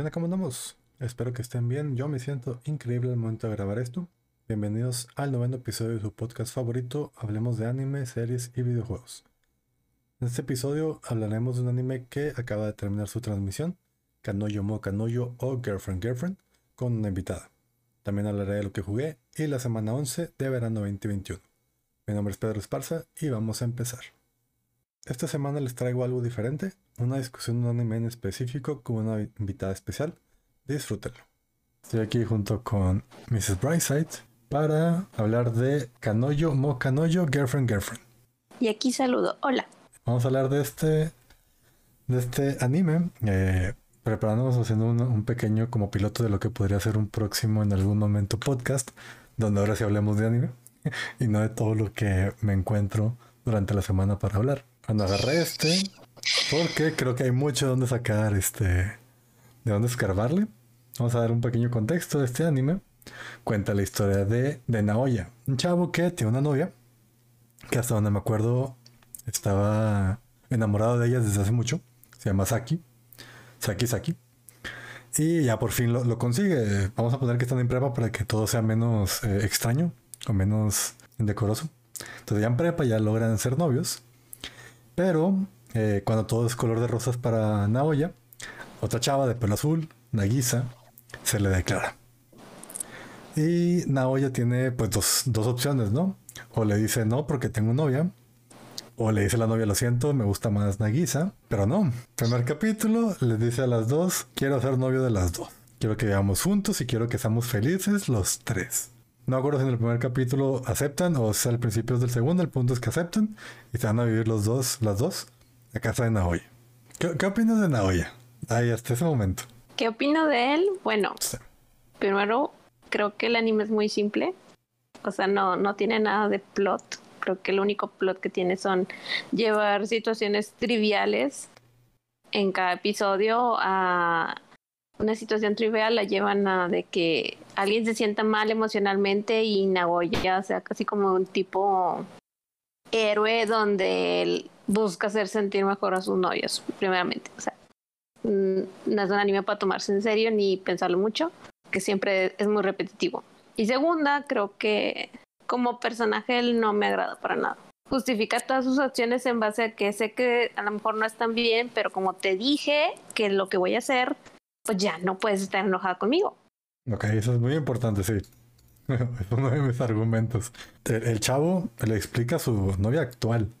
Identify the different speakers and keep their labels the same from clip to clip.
Speaker 1: Hola, ¿cómo andamos? Espero que estén bien. Yo me siento increíble al momento de grabar esto. Bienvenidos al noveno episodio de su podcast favorito. Hablemos de anime, series y videojuegos. En este episodio hablaremos de un anime que acaba de terminar su transmisión, Kanoyo Mo Kanoyo o Girlfriend Girlfriend, con una invitada. También hablaré de lo que jugué y la semana 11 de verano 2021. Mi nombre es Pedro Esparza y vamos a empezar. Esta semana les traigo algo diferente, una discusión de un anime en específico con una invitada especial. Disfrútenlo. Estoy aquí junto con Mrs. Brightside para hablar de Kanoyo Mo Kanoyo Girlfriend Girlfriend.
Speaker 2: Y aquí saludo. Hola.
Speaker 1: Vamos a hablar de este de este anime, eh, preparándonos haciendo un, un, pequeño como piloto de lo que podría ser un próximo en algún momento podcast, donde ahora sí hablemos de anime y no de todo lo que me encuentro durante la semana para hablar. Cuando agarré este, porque creo que hay mucho donde sacar este, de dónde escarbarle. Vamos a dar un pequeño contexto de este anime. Cuenta la historia de, de Naoya, un chavo que tiene una novia, que hasta donde me acuerdo estaba enamorado de ella desde hace mucho. Se llama Saki. Saki Saki. Y ya por fin lo, lo consigue. Vamos a poner que están en prepa para que todo sea menos eh, extraño o menos indecoroso. Entonces ya en prepa ya logran ser novios. Pero eh, cuando todo es color de rosas para Naoya, otra chava de pelo azul, Nagisa, se le declara. Y Naoya tiene pues dos, dos opciones, ¿no? O le dice no porque tengo novia, o le dice a la novia, lo siento, me gusta más Nagisa, pero no. Primer capítulo, les dice a las dos, quiero ser novio de las dos. Quiero que vivamos juntos y quiero que seamos felices los tres. No acuerdo si en el primer capítulo aceptan o sea al principio del segundo, el punto es que aceptan y se van a vivir los dos, las dos, a casa de Naoya. ¿Qué, qué opinas de Naoya? Ahí hasta ese momento.
Speaker 2: ¿Qué opino de él? Bueno, sí. primero creo que el anime es muy simple. O sea, no, no tiene nada de plot. Creo que el único plot que tiene son llevar situaciones triviales en cada episodio a una situación trivial la llevan a de que alguien se sienta mal emocionalmente y Nagoya sea casi como un tipo héroe donde él busca hacer sentir mejor a sus novios, primeramente. O sea, no es un anime para tomarse en serio ni pensarlo mucho, que siempre es muy repetitivo. Y segunda, creo que como personaje él no me agrada para nada. Justifica todas sus acciones en base a que sé que a lo mejor no están bien, pero como te dije que lo que voy a hacer pues ya no puedes estar enojada conmigo.
Speaker 1: Ok, eso es muy importante, sí. es uno de mis argumentos. El, chavo le explica a su novia actual.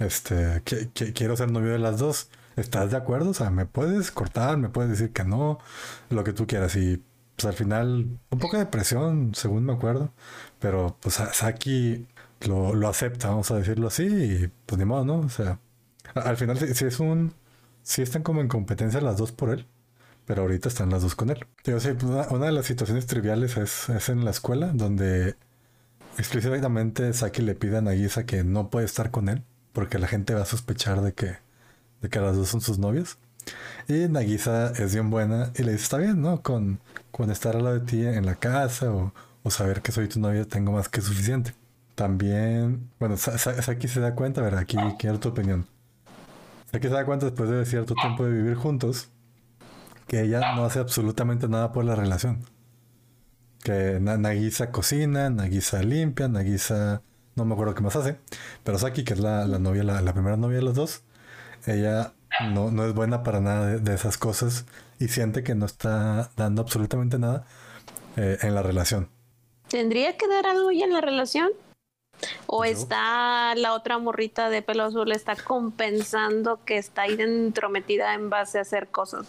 Speaker 1: Este, que, quiero ser novio de las dos. ¿Estás de acuerdo? O sea, me puedes cortar, me puedes decir que no, lo que tú quieras. Y pues al final, un poco de presión, según me acuerdo. Pero pues Saki lo, lo acepta, vamos a decirlo así. Y pues ni modo, ¿no? O sea, al final, si, es un. Si están como en competencia las dos por él pero ahorita están las dos con él. Yo sé, una, una, de las situaciones triviales es, es, en la escuela, donde explícitamente Saki le pide a Nagisa que no puede estar con él, porque la gente va a sospechar de que, de que las dos son sus novias. Y Nagisa es bien buena y le dice, está bien, ¿no? Con, con estar al lado de ti en la casa o, o saber que soy tu novia tengo más que suficiente. También, bueno, Saki se da cuenta, ¿verdad? Aquí quiero tu opinión. Saki se da cuenta después de cierto tiempo de vivir juntos que ella no hace absolutamente nada por la relación. Que Nagisa cocina, Nagisa limpia, Nagisa no me acuerdo qué más hace, pero Saki, que es la, la novia, la, la, primera novia de los dos, ella no, no es buena para nada de, de, esas cosas y siente que no está dando absolutamente nada eh, en la relación.
Speaker 2: ¿Tendría que dar algo ya en la relación? ¿O está la otra morrita de pelo azul, está compensando que está ahí entrometida en base a hacer cosas?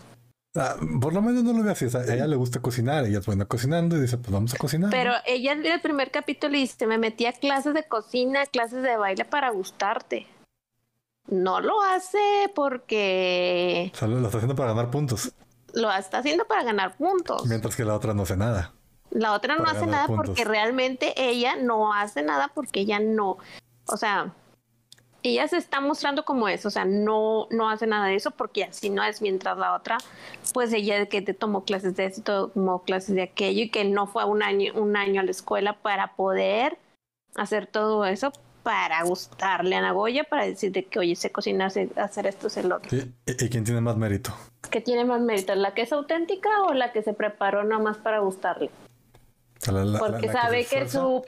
Speaker 1: Ah, por lo menos no lo ve así. O sea, a ella le gusta cocinar, ella es buena cocinando y dice, pues vamos a cocinar.
Speaker 2: Pero ella en el primer capítulo dice, me metí a clases de cocina, clases de baile para gustarte. No lo hace porque...
Speaker 1: O sea, lo está haciendo para ganar puntos.
Speaker 2: Lo está haciendo para ganar puntos.
Speaker 1: Mientras que la otra no hace nada.
Speaker 2: La otra no hace nada puntos. porque realmente ella no hace nada porque ella no... O sea, ella se está mostrando como es, o sea, no, no hace nada de eso porque así no es, mientras la otra, pues ella que te tomó clases de esto, tomó clases de aquello y que no fue un año, un año a la escuela para poder hacer todo eso, para gustarle a Nagoya, para decirle que, oye, sé cocinar, sé hacer esto, sé lo otro.
Speaker 1: ¿Y, y quién tiene más mérito?
Speaker 2: ¿Qué tiene más mérito? ¿La que es auténtica o la que se preparó nomás para gustarle?
Speaker 1: La- la-
Speaker 2: Porque
Speaker 1: la-
Speaker 2: sabe que
Speaker 1: esfuerza.
Speaker 2: su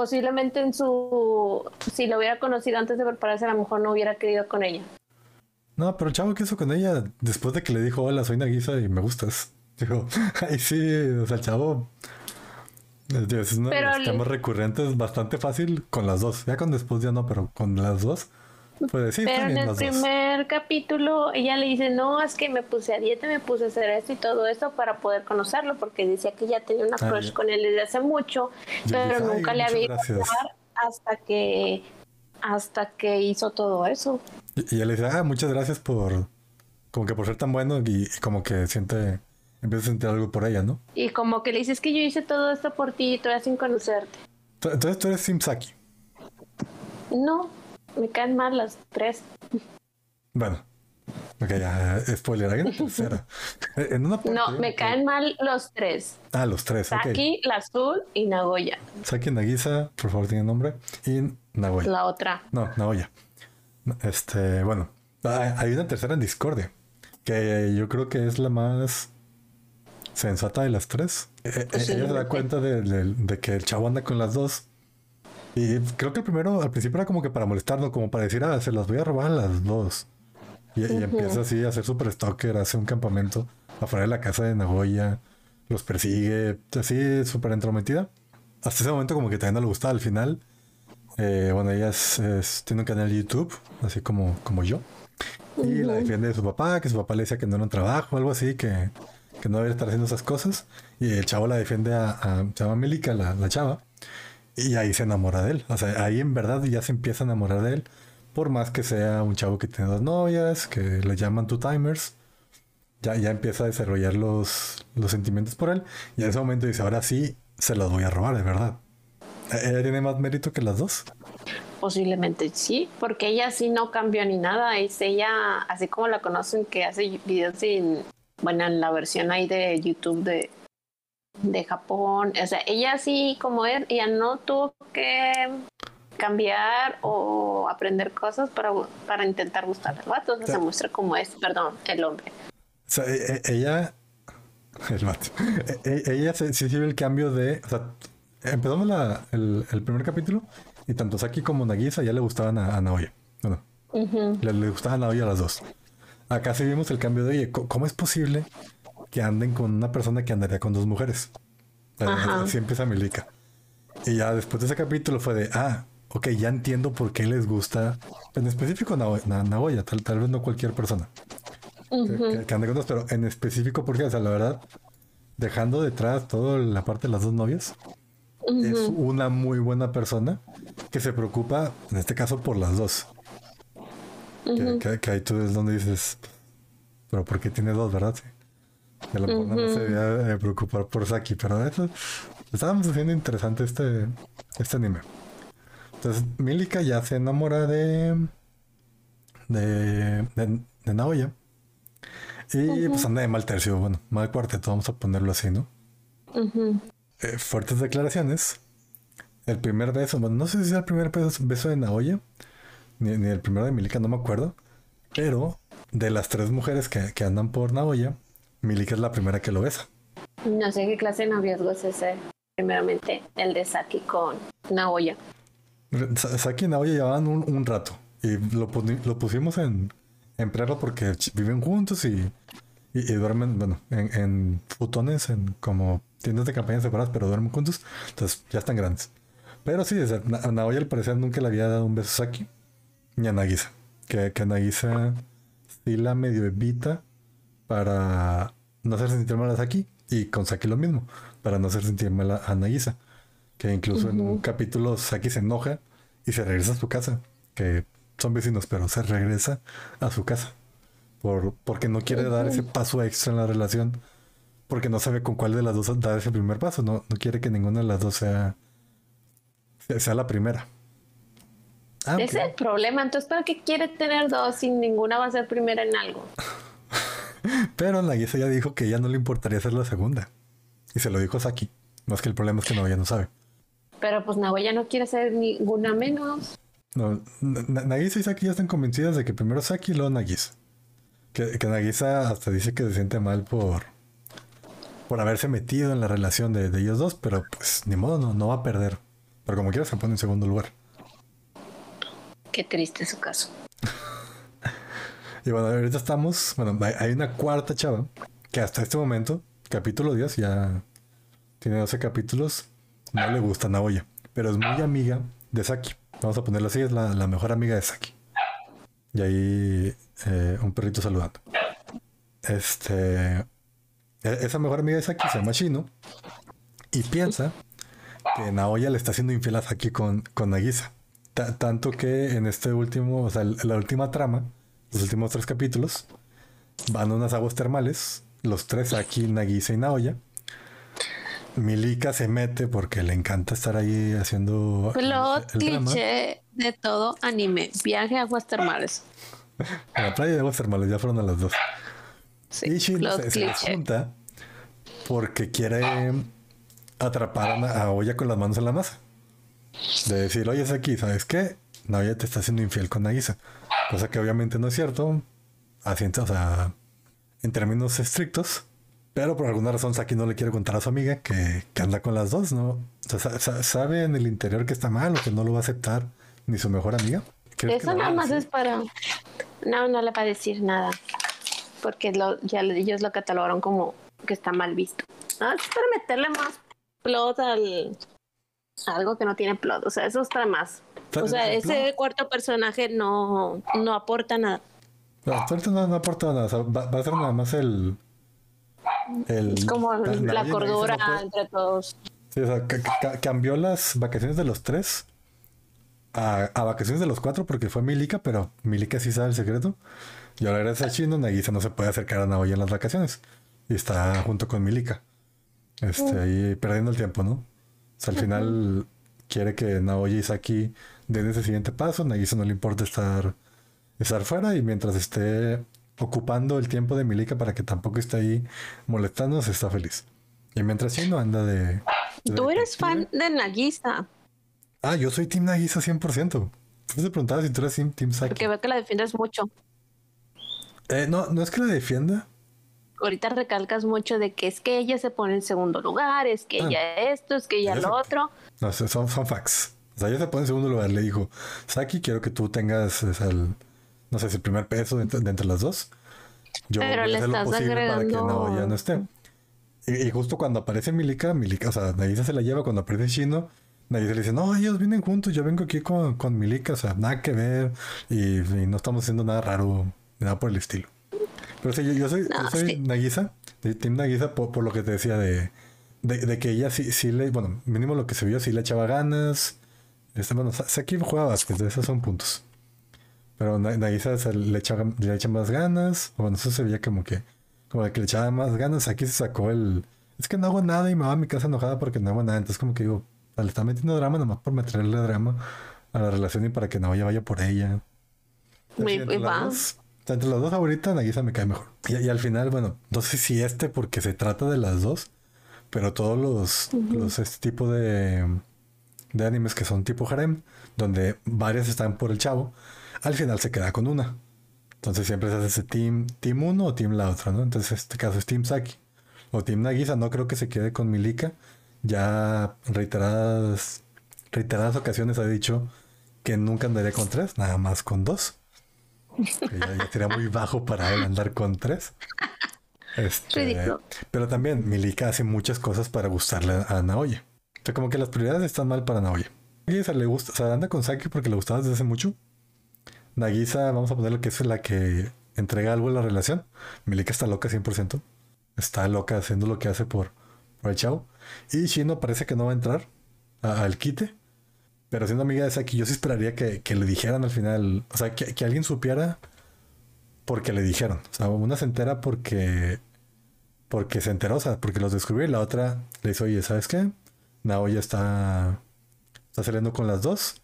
Speaker 2: posiblemente en su si lo hubiera conocido antes de prepararse a lo mejor no hubiera querido con ella.
Speaker 1: No, pero el chavo que hizo con ella después de que le dijo, hola, soy Nagisa y me gustas. Dijo, ay, sí, o sea, el chavo. digo, Es uno de los temas recurrentes bastante fácil con las dos. Ya con después ya no, pero con las dos. Pues sí,
Speaker 2: Pero en el
Speaker 1: dos.
Speaker 2: primer capítulo ella le dice, no, es que me puse a dieta, me puse a hacer esto y todo eso para poder conocerlo, porque decía que ya tenía una
Speaker 1: Ah,
Speaker 2: crush con él desde hace mucho,
Speaker 1: Yo
Speaker 2: pero
Speaker 1: dije, "Ay,
Speaker 2: nunca le había ido a
Speaker 1: gracias".
Speaker 2: hablar hasta que hasta que hizo todo eso.
Speaker 1: Y, y ella le dice, ah, muchas gracias por. Como que por ser tan bueno y, y como que siente. Empieza a sentir algo por ella, ¿no?
Speaker 2: Y como que le dices que yo hice todo esto por ti todavía sin conocerte.
Speaker 1: Ent- Entonces tú eres Simsaki.
Speaker 2: No, me caen mal las tres.
Speaker 1: Bueno. Ok, ya, eh, spoiler, hay una tercera. En una parte,
Speaker 2: No, me caen mal los tres.
Speaker 1: Ah, los tres.
Speaker 2: Saki, la azul y Nagoya,
Speaker 1: Saki Nagisa, por favor, tiene nombre. Y Nagoya.
Speaker 2: la otra.
Speaker 1: No, Naoya. Este, bueno. Hay una tercera en Discordia. Que yo creo que es la más sensata de las tres. Eh, eh, Ella se da cuenta de, de- de que el chavo anda con las dos. Y creo que el primero, al principio era como que para molestarlo, como para decir, ah, se las voy a robar a las dos. Y, y empieza así a ser super stalker, hace un campamento afuera de la casa de Nagoya, los persigue, así súper entrometida. Hasta ese momento como que también no le gustaba al final. Eh, bueno, ella es- es- tiene un canal de YouTube, así como, como yo. Y la defiende de su papá, que su papá le decía que no era un trabajo, algo así, que, que no debería estar haciendo esas cosas. Y el chavo la defiende a, a se llama Melika, la, la chava. Y ahí se enamora de él. O sea, ahí en verdad ya se empieza a enamorar de él. Por más que sea un chavo que tiene dos novias, que le llaman two timers. Ya, ya empieza a desarrollar los, los sentimientos por él. Y en ese momento dice, ahora sí, se los voy a robar, de verdad. ¿Ella tiene más mérito que las dos?
Speaker 2: Posiblemente sí, porque ella sí no cambió ni nada. Es ella, así como la conocen, que hace videos sin, bueno, en la versión ahí de YouTube de, de Japón. O sea, ella sí, como él, ella no tuvo que cambiar o aprender cosas para, para intentar gustar al vato. O sea, se muestra como es, perdón, el hombre.
Speaker 1: O sea, e- e- ella. El vato. E- ella sí ve el cambio de. O sea, empezamos la- el, el primer capítulo y tanto Saki como Nagisa ya le gustaban a, a Naoya. Bueno, le, le gustaban a Naoya a las dos. Acá sí vimos el cambio de, oye, ¿cómo es posible que anden con una persona que andaría con dos mujeres? Eh,
Speaker 2: Ajá.
Speaker 1: Así empieza Milika. Y ya después de ese capítulo fue de, ah, ok, ya entiendo por qué les gusta, en específico Nao- Na- Naoya, tal, tal vez no cualquier persona que, que- que ande con dos, pero en específico porque, o sea, la verdad, dejando detrás toda la parte de las dos novias, es una muy buena persona que se preocupa, en este caso, por las dos. Que- que, que ahí tú es donde dices, pero ¿por qué tiene dos, verdad? Sí. Y a lo mejor nada más se debía eh, preocupar por Saki, pero eso estábamos haciendo interesante este, este anime. Entonces, Milika ya se enamora de, de, de, de Naoya. Y pues anda de mal tercio, bueno, mal cuarteto, vamos a ponerlo así, ¿no? Eh, fuertes declaraciones. El primer beso, bueno, no sé si es el primer beso, beso de Naoya, ni, ni el primero de Milika, no me acuerdo. Pero de las tres mujeres que, que andan por Naoya, Milika es la primera que lo besa.
Speaker 2: No sé qué clase de noviazgo es ese. Primeramente, el de Saki con Naoya.
Speaker 1: Sa- Saki y Naoya llevaban un, un rato y lo, lo pusimos en, en prerro porque viven juntos y, y, y duermen, bueno, en, en futones, en como tiendas de campaña separadas, pero duermen juntos, entonces ya están grandes. Pero sí, a Naoya al parecer nunca le había dado un beso a Saki ni a Nagisa, que, que Nagisa sí la medio evita para no hacer sentir mal a Saki y con Saki lo mismo, para no hacer sentir mal a, Nagisa. Que incluso en un capítulo Saki se enoja y se regresa a su casa. Que son vecinos, pero se regresa a su casa. Por, porque no quiere dar ese paso extra en la relación. Porque no sabe con cuál de las dos dar ese primer paso. No, no quiere que ninguna de las dos sea, sea, la primera. Ah.
Speaker 2: Ese es el problema. Entonces, ¿para qué quiere tener dos si ninguna va a ser primera en algo?
Speaker 1: Pero Nagisa ya dijo que ya no le importaría ser la segunda. Y se lo dijo a Saki. Más que el problema es que no, ya no sabe.
Speaker 2: Pero pues Nagoya no quiere ser ninguna menos.
Speaker 1: No, Nagisa y Saki ya están convencidas de que primero Saki y luego Nagisa. Que, que Nagisa hasta dice que se siente mal por, por haberse metido en la relación de, ellos dos, pero pues ni modo, no, no va a perder. Pero como quiera se pone en segundo lugar.
Speaker 2: Qué triste su caso.
Speaker 1: y bueno, ahorita estamos, bueno, hay una cuarta chava que hasta este momento, capítulo 10, ya tiene 12 capítulos, no le gusta Naoya, pero es muy amiga de Saki. Vamos a ponerlo así, es la, mejor amiga de Saki. Y ahí eh, un perrito saludando. Este. E, esa mejor amiga de Saki se llama Shino. Y piensa que Naoya le está haciendo infiel a Saki con, con Nagisa. tanto que en este último, o sea, la última trama, los últimos tres capítulos, van a unas aguas termales, los tres, Saki, Nagisa y Naoya Milika se mete porque le encanta estar ahí haciendo.
Speaker 2: Lo cliché de todo anime: viaje a aguas termales.
Speaker 1: a la playa de aguas termales, ya fueron a las dos. Sí, y Shino se, se junta porque quiere atrapar a, Oya con las manos en la masa. De decir, oye, es aquí, ¿sabes qué? Naoya te está haciendo infiel con Nagisa. Cosa que obviamente no es cierto. Así, o sea, en términos estrictos. Pero por alguna razón Saki no le quiere contar a su amiga que, anda con las dos, ¿no? O sea, sabe en el interior que está mal o que no lo va a aceptar ni su mejor amiga.
Speaker 2: Eso nada más es para... No, no le va a decir nada. Porque lo, ya ellos lo catalogaron como que está mal visto. No, es para meterle más plot al... algo que no tiene plot. O sea, eso está más. O sea, ese cuarto personaje no, no aporta nada.
Speaker 1: No, no, no aporta nada. va a ser nada más el
Speaker 2: es como la, cordura entre todos.
Speaker 1: Sí, o sea, cambió las vacaciones de los tres a, vacaciones de los cuatro porque fue Milika, pero Milika sí sabe el secreto. Y ahora gracias a Chino, Nagisa no se puede acercar a Naoya en las vacaciones. Y está junto con Milika. Este, ahí perdiendo el tiempo, ¿no? O sea, al final quiere que Naoya y Saki den ese siguiente paso. Nagisa no le importa estar, estar fuera y mientras esté ocupando el tiempo de Milika para que tampoco esté ahí molestándose, está feliz. Y mientras no anda de...
Speaker 2: Tú eres fan de Nagisa.
Speaker 1: Ah, yo soy Team Nagisa 100%. Tú te preguntabas si tú eres Team Saki.
Speaker 2: Porque veo que la defiendes mucho.
Speaker 1: Eh, no, no es que la defienda.
Speaker 2: Ahorita recalcas mucho de que es que ella se pone en segundo lugar, es que ah. ella esto, es que ella, lo otro.
Speaker 1: No, son, son facts. O sea, ella se pone en segundo lugar. Le dijo, Saki, quiero que tú tengas el, no sé el primer peso de, entre las dos.
Speaker 2: Yo Pero voy a hacer lo posible para que
Speaker 1: no, ya no esté. Y, justo cuando aparece Milika, Milika, o sea, Nagisa se la lleva cuando aparece Shino. Nagisa le dice, no, ellos vienen juntos, yo vengo aquí con, con Milika, o sea, nada que ver. Y, no estamos haciendo nada raro, nada por el estilo. Pero sí, yo, soy, yo soy Nagisa, de Team Nagisa, por, lo que te decía de, de, que ella sí, sí le, bueno, mínimo lo que se vio, sí le echaba ganas. Este, bueno, aquí juega básquet, esos son puntos. Pero Nagisa se le, echa, le echa más ganas. Bueno, eso se veía como que, como de que le echaba más ganas. Aquí se sacó el. Es que no hago nada y me va a mi casa enojada porque no hago nada. Entonces, como que digo, le está metiendo drama nomás por meterle drama a la relación y para que Naoya vaya por ella.
Speaker 2: Muy, entre,
Speaker 1: las entre las dos ahorita, Nagisa me cae mejor. Y, al final, bueno, no sé si este porque se trata de las dos, pero todos los, los este tipo de, de animes que son tipo harem, donde varias están por el chavo, al final se queda con una. Entonces siempre se hace ese team, team uno o team la otra, ¿no? Entonces este caso es team Saki. O team Nagisa, no creo que se quede con Milika. Ya reiteradas, reiteradas ocasiones ha dicho que nunca andaría con tres, nada más con dos. Que ya, sería muy bajo para él andar con tres. Este, pero también Milika hace muchas cosas para gustarle a Naoya. O sea, como que las prioridades están mal para Naoya. Nagisa le gusta, o sea, anda con Saki porque le gustaba desde hace mucho. Nagisa, vamos a ponerlo que es la que entrega algo en la relación. Milika está loca 100%. Está loca haciendo lo que hace por, por el chavo. Y Shino parece que no va a entrar al quite. Pero siendo amiga de Saki, yo sí esperaría que, le dijeran al final. O sea, que, alguien supiera porque le dijeron. O sea, una se entera porque. Porque se enteró, o sea, porque los descubrió. Y la otra le dice, oye, ¿sabes qué? Naoya está. Está saliendo con las dos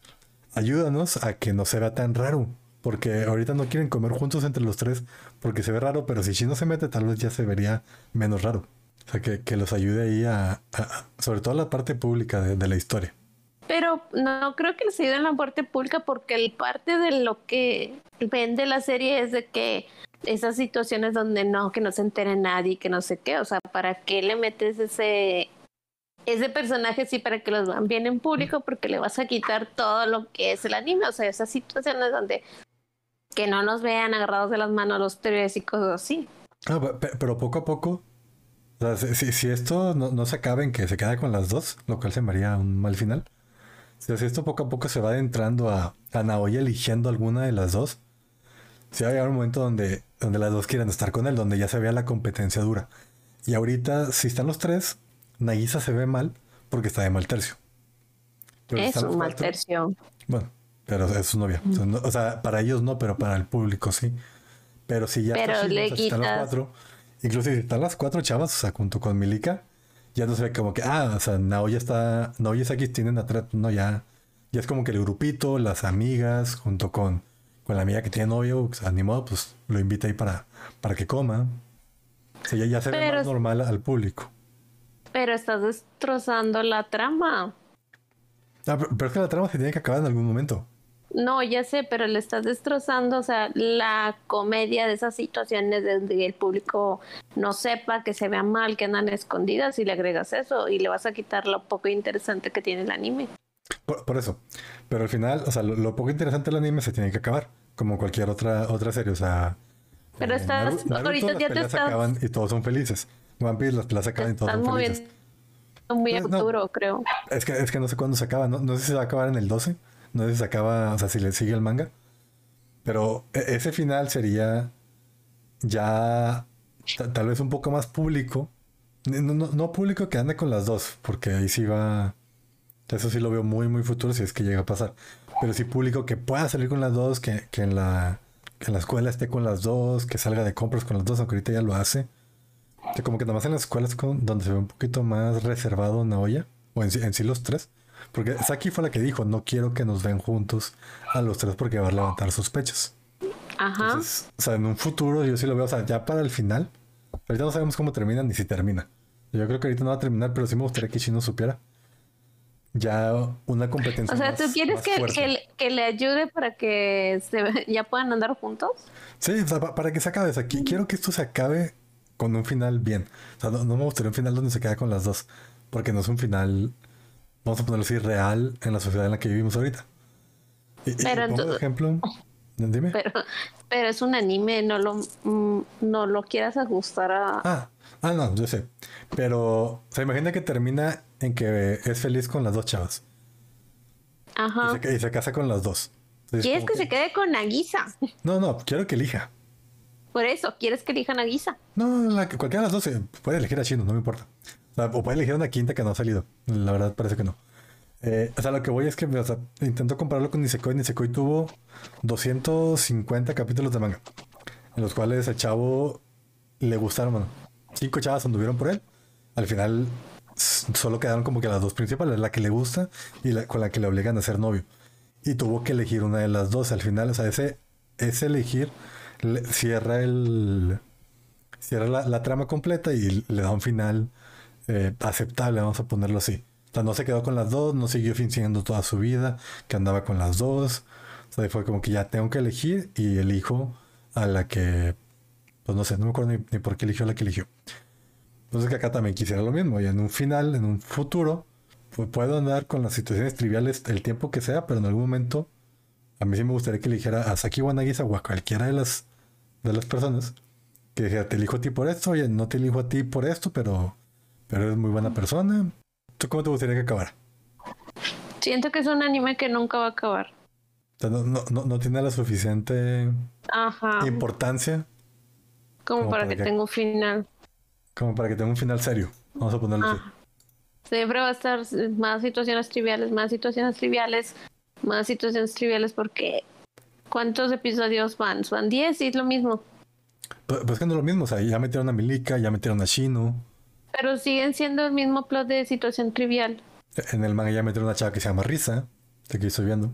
Speaker 1: ayúdanos a que no se vea tan raro. Porque ahorita no quieren comer juntos entre los tres porque se ve raro, pero si Shino se mete tal vez ya se vería menos raro. O sea, que, los ayude ahí a, sobre todo la parte pública de, la historia.
Speaker 2: Pero no creo que les ayude en la parte pública porque el parte de lo que vende la serie es de que esas situaciones donde no, que no se entere nadie, que no sé qué, o sea, ¿para qué le metes ese ese personaje sí para que los vean bien en público porque le vas a quitar todo lo que es el anime, o sea, esas situaciones donde que no nos vean agarrados de las manos los tres y cosas así.
Speaker 1: Ah, pero poco a poco, sea, si, esto no, se acaba en que se queda con las dos, lo cual se me haría un mal final. Si esto poco a poco se va adentrando a, a Naoya eligiendo alguna de las dos, si va a llegar un momento donde, donde las dos quieren estar con él, donde ya se vea la competencia dura. Y ahorita, si están los tres, Nagisa se ve mal porque está de mal tercio.
Speaker 2: es un mal tercio.
Speaker 1: Bueno, pero es su novia. O sea, para ellos no, pero para el público sí. Pero si ya
Speaker 2: están los
Speaker 1: cuatro, incluso si están las cuatro chavas, o sea, junto con Milika, ya no se ve como que, ah, o sea, Naoya está, Naoya y aquí tienen atrás, no, ya, ya es como que el grupito, las amigas, junto con, con la amiga que tiene novio, o sea, pues lo invita ahí para, para que coma. O sea, ya, ya se ve más normal al público.
Speaker 2: Pero estás destrozando la trama.
Speaker 1: Ah, pero, es que la trama se tiene que acabar en algún momento.
Speaker 2: No, ya sé, pero le estás destrozando, o sea, la comedia de esas situaciones donde el público no sepa, que se vea mal, que andan escondidas y le agregas eso y le vas a quitar lo poco interesante que tiene el anime.
Speaker 1: Por, eso. Pero al final, o sea, lo, poco interesante del anime se tiene que acabar, como cualquier otra otra serie, o sea.
Speaker 2: Pero eh, estás, ahorita ya te estás.
Speaker 1: acaban y todos son felices. Vampire las plazas acaban y todos son felices.
Speaker 2: Muy a futuro, creo.
Speaker 1: Es que, es que no sé cuándo se acaba. No, no sé si se va a acabar en el 12. No sé si se acaba, o sea, si le sigue el manga. Pero e, ese final sería ya tal vez un poco más público. No, no, público que ande con las dos, porque ahí sí va. Eso sí lo veo muy, muy futuro si es que llega a pasar. Pero sí público que pueda salir con las dos, que, que en, la, que en la escuela esté con las dos, que salga de compras con las dos, aunque ahorita ya lo hace como que nada más en las escuelas donde se ve un poquito más reservado Naoya, o en, en sí los tres. Porque Saki fue la que dijo, no quiero que nos vean juntos a los tres porque va a levantar sospechas.
Speaker 2: Ajá. o
Speaker 1: sea, en un futuro yo sí lo veo, o sea, ya para el final, ahorita no sabemos cómo termina ni si termina. Yo creo que ahorita no va a terminar, pero sí me gustaría que Shino supiera. Ya una competencia.
Speaker 2: O sea, ¿tú quieres que, que, le ayude para que se, ya puedan andar juntos?
Speaker 1: Sí, o sea, para que se acabe. O sea, quiero que esto se acabe con un final bien. O sea, no, me gustaría un final donde se queda con las dos, porque no es un final, vamos a ponerlo así, real en la sociedad en la que vivimos ahorita.
Speaker 2: pero
Speaker 1: por ejemplo, dime.
Speaker 2: Pero, pero, es un anime, no lo, mm, no lo quieras ajustar a...
Speaker 1: Ah, ah, no, yo sé. Pero, o sea, imagina que termina en que es feliz con las dos chavas.
Speaker 2: Ajá.
Speaker 1: Y se, casa con las dos.
Speaker 2: ¿Quieres que, se quede con Nagisa?
Speaker 1: No, no, quiero que elija.
Speaker 2: Por eso, ¿quieres que elijan a Guisa?
Speaker 1: No, la, cualquiera de las dos puede elegir a Chino, no me importa. O, puede elegir una quinta que no ha salido. La verdad parece que no. Eh, o sea, lo que voy es que intento compararlo con Nisekoi. Nisekoi tuvo 250 capítulos de manga, en los cuales el chavo le gustaron, bueno, cinco chavas anduvieron por él. Al final solo quedaron como que las dos principales, la que le gusta y con la que le obligan a ser novio. Y tuvo que elegir una de las dos. Al final, o sea, ese, ese elegir cierra el cierra la, trama completa y le da un final eh, aceptable, vamos a ponerlo así. O sea, no se quedó con las dos, no siguió fingiendo toda su vida que andaba con las dos. O sea, fue como que ya tengo que elegir y elijo a la que, pues no sé, no me acuerdo ni, por qué eligió a la que eligió. Entonces que acá también quisiera lo mismo y en un final, en un futuro, pues puedo andar con las situaciones triviales el tiempo que sea, pero en algún momento a mí sí me gustaría que eligiera a Saki Wanagisa o a cualquiera de las, de las personas que dijera, te elijo a ti por esto, oye, no te elijo a ti por esto, pero, pero eres muy buena persona. ¿Tú cómo te gustaría que acabara?
Speaker 2: Siento que es un anime que nunca va a acabar.
Speaker 1: no, tiene la suficiente importancia.
Speaker 2: Como, para, que, tenga un final.
Speaker 1: Como para que tenga un final serio. Vamos a ponerlo así.
Speaker 2: Siempre va a estar más situaciones triviales, más situaciones triviales, más situaciones triviales porque ¿cuántos episodios van? Van 10 y es lo mismo.
Speaker 1: Pues, pues que no es lo mismo, o sea, ya metieron a Milika, ya metieron a Shino.
Speaker 2: Pero siguen siendo el mismo plot de situación trivial.
Speaker 1: En el manga ya metieron a una chava que se llama Risa, de que estoy viendo.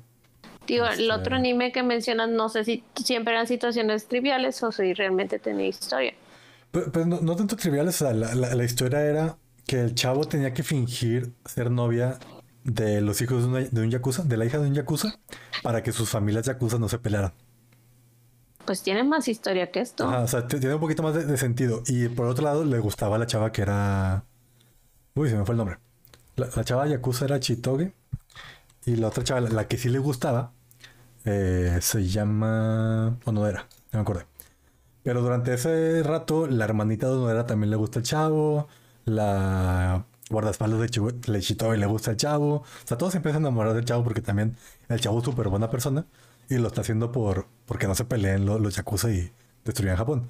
Speaker 2: Digo, el este, otro anime que mencionas, no sé si siempre eran situaciones triviales o si realmente tenía historia.
Speaker 1: Pues, pues no, tanto triviales, o sea, la, la, historia era que el chavo tenía que fingir ser novia de los hijos de, un yakuza, de la hija de un yakuza, para que sus familias yakuza no se pelearan.
Speaker 2: Pues tiene más historia que esto.
Speaker 1: o sea, tiene un poquito más de, sentido. Y por otro lado, le gustaba la chava que era. Uy, se me fue el nombre. La, chava yakuza era Chitoge. Y la otra chava, la, que sí le gustaba, eh, se llama Onodera. No me acordé. Pero durante ese rato, la hermanita de Onodera también le gusta el chavo. La guardaespaldas de y le gusta el chavo. O sea, todos se empiezan a enamorar del chavo porque también el chavo es súper buena persona y lo está haciendo por porque no se peleen los, los yakuza y destruyan Japón.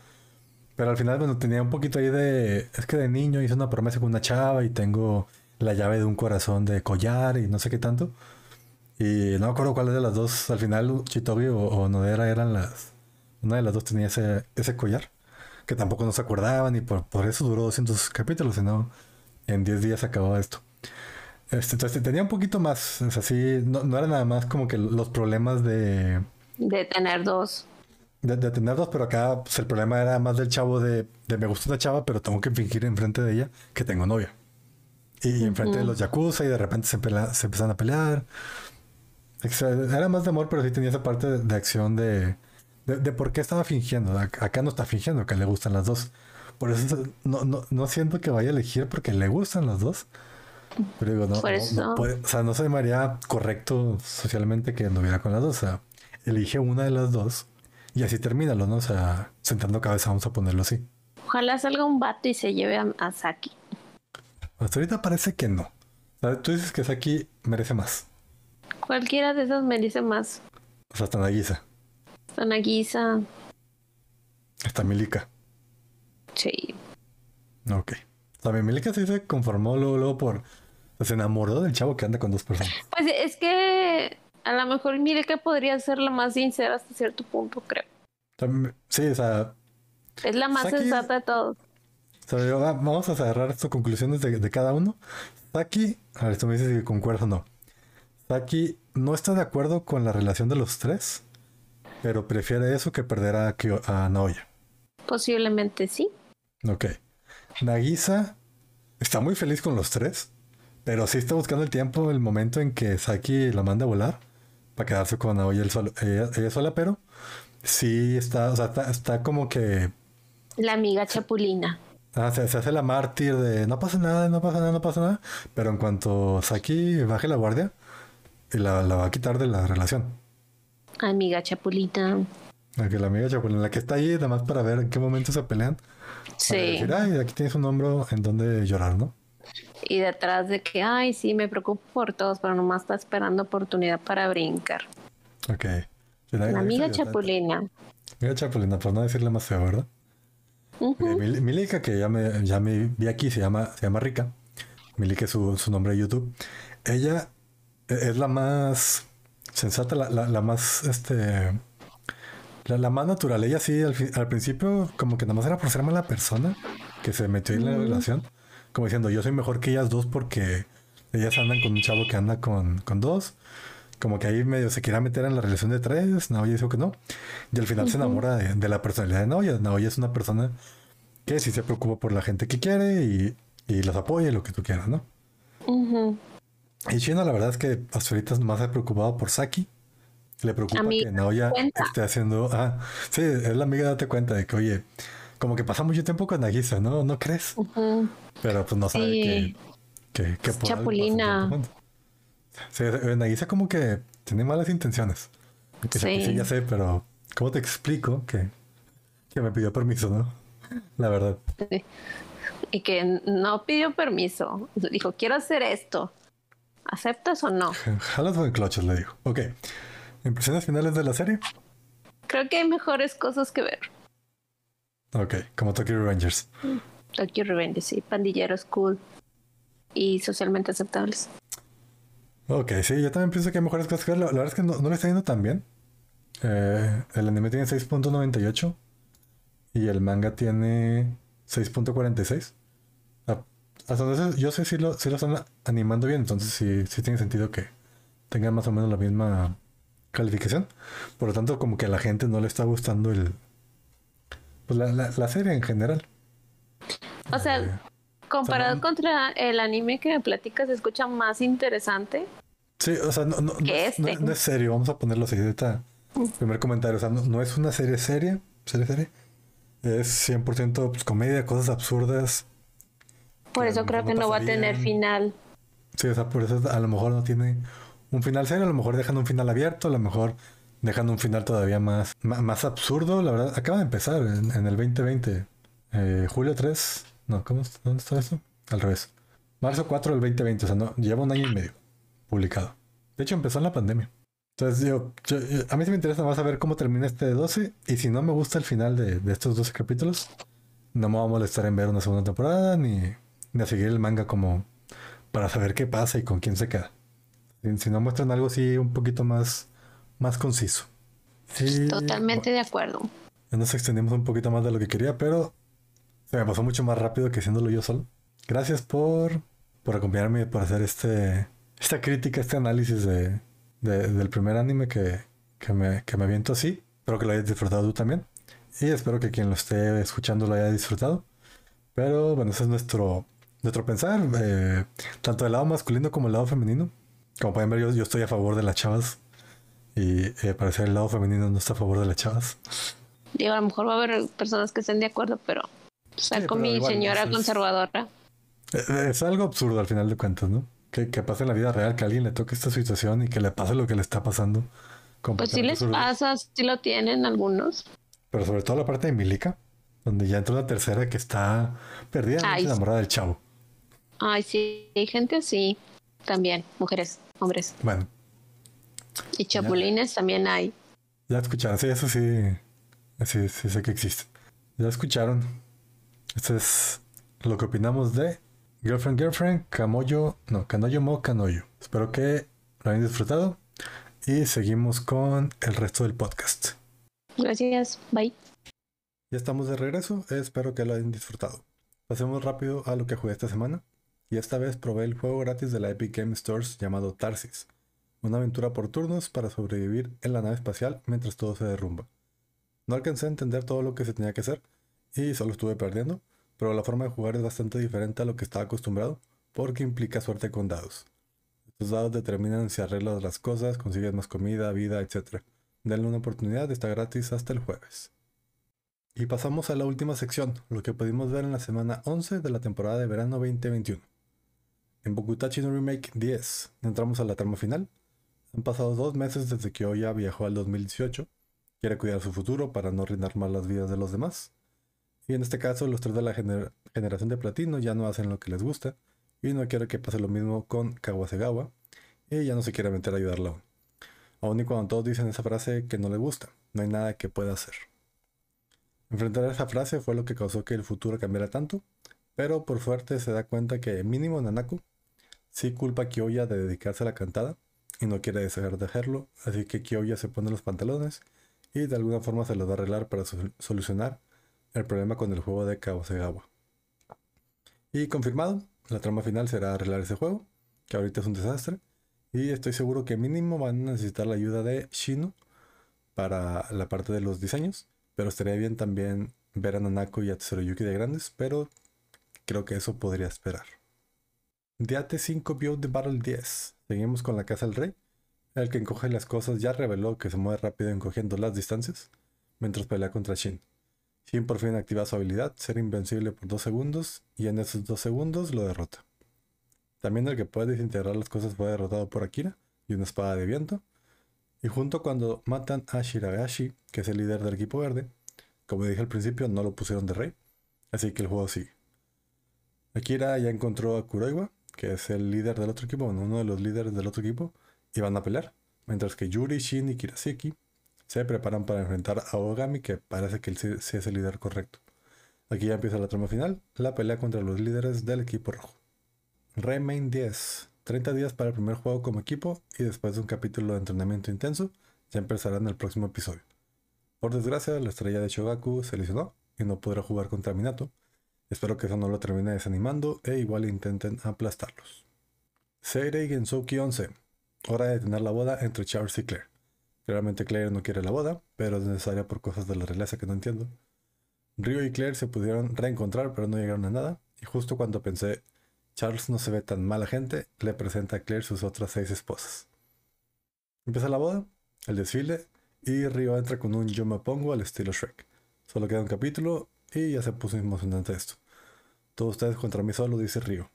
Speaker 1: Pero al final, bueno, tenía un poquito ahí de. Es que de niño hice una promesa con una chava y tengo la llave de un corazón de collar y no sé qué tanto. Y no me acuerdo cuál de las dos. Al final, Chitobi o, Nodera eran las. Una de las dos tenía ese, ese collar. Que tampoco no se acordaban y por, por eso duró 200 capítulos, sino en 10 días acababa esto. Este, entonces tenía un poquito más, es así, no, no, era nada más como que los problemas de...
Speaker 2: De tener dos.
Speaker 1: De, tener dos, pero acá pues, el problema era más del chavo de, de, me gusta una chava, pero tengo que fingir enfrente de ella que tengo novia. Y, enfrente de los yakuza y de repente se, se empiezan a pelear. Era más de amor, pero sí tenía esa parte de, acción de, de, por qué estaba fingiendo. Acá no está fingiendo que le gustan las dos. Por eso no, no, no siento que vaya a elegir porque le gustan los dos. Pero digo, no, no, o sea, no se llamaría correcto socialmente que anduviera con las dos. O sea, elige una de las dos y así termínalo, ¿no? O sea, sentando cabeza, vamos a ponerlo así.
Speaker 2: Ojalá salga un vato y se lleve a, Saki.
Speaker 1: Hasta ahorita parece que no. O sea, tú dices que Saki merece más.
Speaker 2: Cualquiera de esos merece más.
Speaker 1: O sea, hasta Nagisa.
Speaker 2: Hasta Nagisa.
Speaker 1: Hasta Milika.
Speaker 2: Sí.
Speaker 1: Ok. También Milika sí se conformó luego, por... Se enamoró del chavo que anda con dos personas.
Speaker 2: Pues es que a lo mejor Milika podría ser la más sincera hasta cierto punto, creo.
Speaker 1: sí, o sea...
Speaker 2: Es la más sensata de todos.
Speaker 1: vamos a cerrar estas conclusiones de, cada uno. Saki, a ver, tú me dices si concuerdas o no. Saki no está de acuerdo con la relación de los tres, pero prefiere eso que perder a, a Naoya.
Speaker 2: Posiblemente sí.
Speaker 1: Ok. Nagisa está muy feliz con los tres, pero sí está buscando el tiempo, el momento en que Saki la manda a volar para quedarse con Aoya ella, sola, pero sí está, o sea, está, como que...
Speaker 2: La amiga chapulina.
Speaker 1: Ah, se, hace la mártir de no pasa nada, no pasa nada, no pasa nada, pero en cuanto Saki baje la guardia, la, la va a quitar de la relación.
Speaker 2: Amiga chapulina.
Speaker 1: La que la amiga chapulina, la que está ahí nada más para ver en qué momento se pelean. Sí. Decir, ay, aquí tienes un hombro en donde llorar, ¿no?
Speaker 2: Y detrás de que, ay, sí, me preocupo por todos, pero nomás está esperando oportunidad para brincar.
Speaker 1: Ok.
Speaker 2: La amiga Chapulina.
Speaker 1: Amiga Chapulina, por no decirle más feo, ¿verdad? Milika, que ya me, ya me vi aquí, se llama, se llama Rika. Milika es su, su nombre de YouTube. Ella e, es la más sensata, la, la, la más, este la, más natural, ella sí, al, principio, como que nada más era por ser mala persona que se metió en la relación. Como diciendo, yo soy mejor que ellas dos porque ellas andan con un chavo que anda con, con dos. Como que ahí medio se quiera meter en la relación de tres. Naoya dijo que no. Y al final se enamora de, la personalidad de Naoya. Naoya es una persona que sí se preocupa por la gente que quiere y, y los apoya y lo que tú quieras, ¿no? Y Chino, la verdad es que hasta ahorita más se ha preocupado por Saki le preocupa que Naoya esté haciendo. Ah, sí, es la amiga, date cuenta de que, oye, como que pasa mucho tiempo con Nagisa, ¿no? ¿No crees? Pero pues no sabe que, que,
Speaker 2: Chapulina.
Speaker 1: Sí, eh, Nagisa como que tiene malas intenciones. Que sí. ya sé, pero ¿cómo te explico que, que me pidió permiso, no? La verdad.
Speaker 2: Y que no pidió permiso. Dijo, quiero hacer esto. ¿Aceptas o no?
Speaker 1: Jalas en cloches, le dijo. Ok. ¿Impresiones finales de la serie?
Speaker 2: Creo que hay mejores cosas que ver.
Speaker 1: Ok, como Tokyo Revengers.
Speaker 2: Tokyo Revengers, sí. Pandilleros cool y socialmente aceptables.
Speaker 1: Ok, sí, yo también pienso que hay mejores cosas que ver. La, verdad es que no, no, le está yendo tan bien. Eh, el anime tiene 6.98 y el manga tiene 6.46. Ah, hasta entonces yo sé si lo, si lo están animando bien, entonces sí, sí tiene sentido que tengan más o menos la misma calificación. Por lo tanto, como que a la gente no le está gustando el pues la, la, serie en general.
Speaker 2: O sea, Comparado contra el anime que me platicas, se escucha más interesante.
Speaker 1: Sí, o sea, no, no, este. no, es serio, vamos a ponerlo así. Ahorita, mm. primer comentario, o sea, no, es una serie seria, serie serie. Es 100% pues, comedia, cosas absurdas.
Speaker 2: Por eso creo que no va a tener final.
Speaker 1: Sí, o sea, por eso a lo mejor no tiene un final serio, a lo mejor dejan un final abierto, a lo mejor dejando un final todavía más, más, absurdo. La verdad, acaba de empezar en, el 2020. Eh, julio 3. No, ¿cómo, ¿dónde está eso? Al revés. Marzo 4 del 2020. O sea, no, lleva un año y medio publicado. De hecho, empezó en la pandemia. Entonces, digo, a mí sí me interesa más saber cómo termina este 12. Y si no me gusta el final de, estos 12 capítulos, no me va a molestar en ver una segunda temporada ni, ni a seguir el manga como para saber qué pasa y con quién se queda. Si, si no muestran algo así un poquito más más conciso.
Speaker 2: Totalmente de acuerdo.
Speaker 1: Ya nos extendimos un poquito más de lo que quería, pero se me pasó mucho más rápido que haciéndolo yo solo. Gracias por, por acompañarme, por hacer este, esta crítica, este análisis de, del primer anime que, que, me, que me aviento así. Espero que lo hayas disfrutado tú también. Y espero que quien lo esté escuchando lo haya disfrutado. Pero bueno, ese es nuestro, nuestro pensar, eh, tanto del lado masculino como del lado femenino. Como pueden ver, yo, yo estoy a favor de las chavas y eh, parecer el lado femenino no está a favor de las chavas.
Speaker 2: Digo, a lo mejor va a haber personas que estén de acuerdo, pero estar con mi señora conservadora.
Speaker 1: Eh, es, algo absurdo al final de cuentas, ¿no? Que, que, pase en la vida real, que a alguien le toque esta situación y que le pase lo que le está pasando.
Speaker 2: Pues sí les pasa, sí lo tienen algunos.
Speaker 1: Pero sobre todo la parte de Milica, donde ya entra una tercera que está perdida, enamorada del chavo.
Speaker 2: Ay, sí, hay gente así también, mujeres, hombres.
Speaker 1: Bueno,
Speaker 2: y chapulines también hay.
Speaker 1: Ya escucharon, sí, eso sí, sí, sí sé que existe. Ya escucharon. Esto es lo que opinamos de Girlfriend Girlfriend, Camoyo, no, Canoyo Mo Canoyo. Espero que lo hayan disfrutado y seguimos con el resto del podcast.
Speaker 2: Gracias, bye.
Speaker 1: Ya estamos de regreso, espero que lo hayan disfrutado. Pasemos rápido a lo que jugué esta semana. Y esta vez probé el juego gratis de la Epic Game Stores llamado Tarsis una aventura por turnos para sobrevivir en la nave espacial mientras todo se derrumba. No alcancé a entender todo lo que se tenía que hacer y solo estuve perdiendo, pero la forma de jugar es bastante diferente a lo que estaba acostumbrado porque implica suerte con dados. Estos dados determinan si arreglas las cosas, consigues más comida, vida, etc. Denle una oportunidad, está gratis hasta el jueves. Y pasamos a la última sección, lo que pudimos ver en la semana 11 de la temporada de verano 2021. En Bokutachi no Remake 10 entramos a la trama final, han pasado dos meses desde que Oya viajó al 2018. Quiere cuidar su futuro para no arruinar más las vidas de los demás. Y en este caso, los tres de la generación de platino ya no hacen lo que les gusta. Y no quiere que pase lo mismo con Kawasegawa. Y ya no se quiere meter a ayudarla aún. Aún y cuando todos dicen esa frase que no le gusta, no hay nada que pueda hacer. Enfrentar esa frase fue lo que causó que el futuro cambiara tanto, pero por suerte se da cuenta que mínimo Nanaku sí culpa a Kyoya de dedicarse a la cantada y no quiere dejar de hacerlo, así que Kyoya se pone los pantalones y de alguna forma se los va a arreglar para solucionar el problema con el juego de Kawasegawa. Y confirmado, la trama final será arreglar ese juego, que ahorita es un desastre, y estoy seguro que mínimo van a necesitar la ayuda de Shino para la parte de los diseños, pero estaría bien también ver a Nanako y a Tsuruyuki de grandes, pero creo que eso podría esperar. Diate 5 Build the Battle 10. Seguimos con la Casa del Rey. El que encoge las cosas ya reveló que se mueve rápido encogiendo las distancias mientras pelea contra Shin. Shin por fin activa su habilidad, ser invencible por 2 segundos, y en esos 2 segundos lo derrota. También el que puede desintegrar las cosas fue derrotado por Akira y una espada de viento. Y junto cuando matan a Shiragashi, que es el líder del equipo verde, como dije al principio, no lo pusieron de rey, así que el juego sigue. Akira ya encontró a Kuroiwa, que es el líder del otro equipo, uno de los líderes del otro equipo, y van a pelear. Mientras que Yuri, Shin y Kiraseki se preparan para enfrentar a Ogami, que parece que sí, es el líder correcto. Aquí ya empieza la trama final, la pelea contra los líderes del equipo rojo. Remain 10. 30 días para el primer juego como equipo y después de un capítulo de entrenamiento intenso, ya empezarán el próximo episodio. Por desgracia, la estrella de Shogaku se lesionó y no podrá jugar contra Minato, Espero que eso no lo termine desanimando e igual intenten aplastarlos. Seirei Gensouki 11. Hora de tener la boda entre Charles y Claire. Claramente Claire no quiere la boda, pero es necesaria por cosas de la realeza que no entiendo. Ryo y Claire se pudieron reencontrar pero no llegaron a nada, y justo cuando pensé, Charles no se ve tan mala gente, le presenta a Claire sus otras seis esposas. Empieza la boda, el desfile, y Río entra con un yo me pongo al estilo Shrek. Solo queda un capítulo y ya se puso emocionante esto. Todos ustedes contra mí solo, dice Río.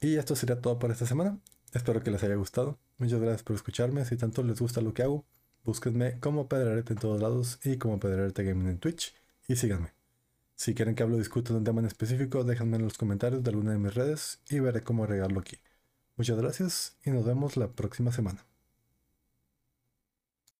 Speaker 1: Y esto sería todo por esta semana. Espero que les haya gustado. Muchas gracias por escucharme. Si tanto les gusta lo que hago, búsquenme como Pedrerete en todos lados y como Pedrerete Gaming en Twitch y síganme. Si quieren que hable o discuta de un tema en específico, déjenme en los comentarios de alguna de mis redes y veré cómo agregarlo aquí. Muchas gracias y nos vemos la próxima semana.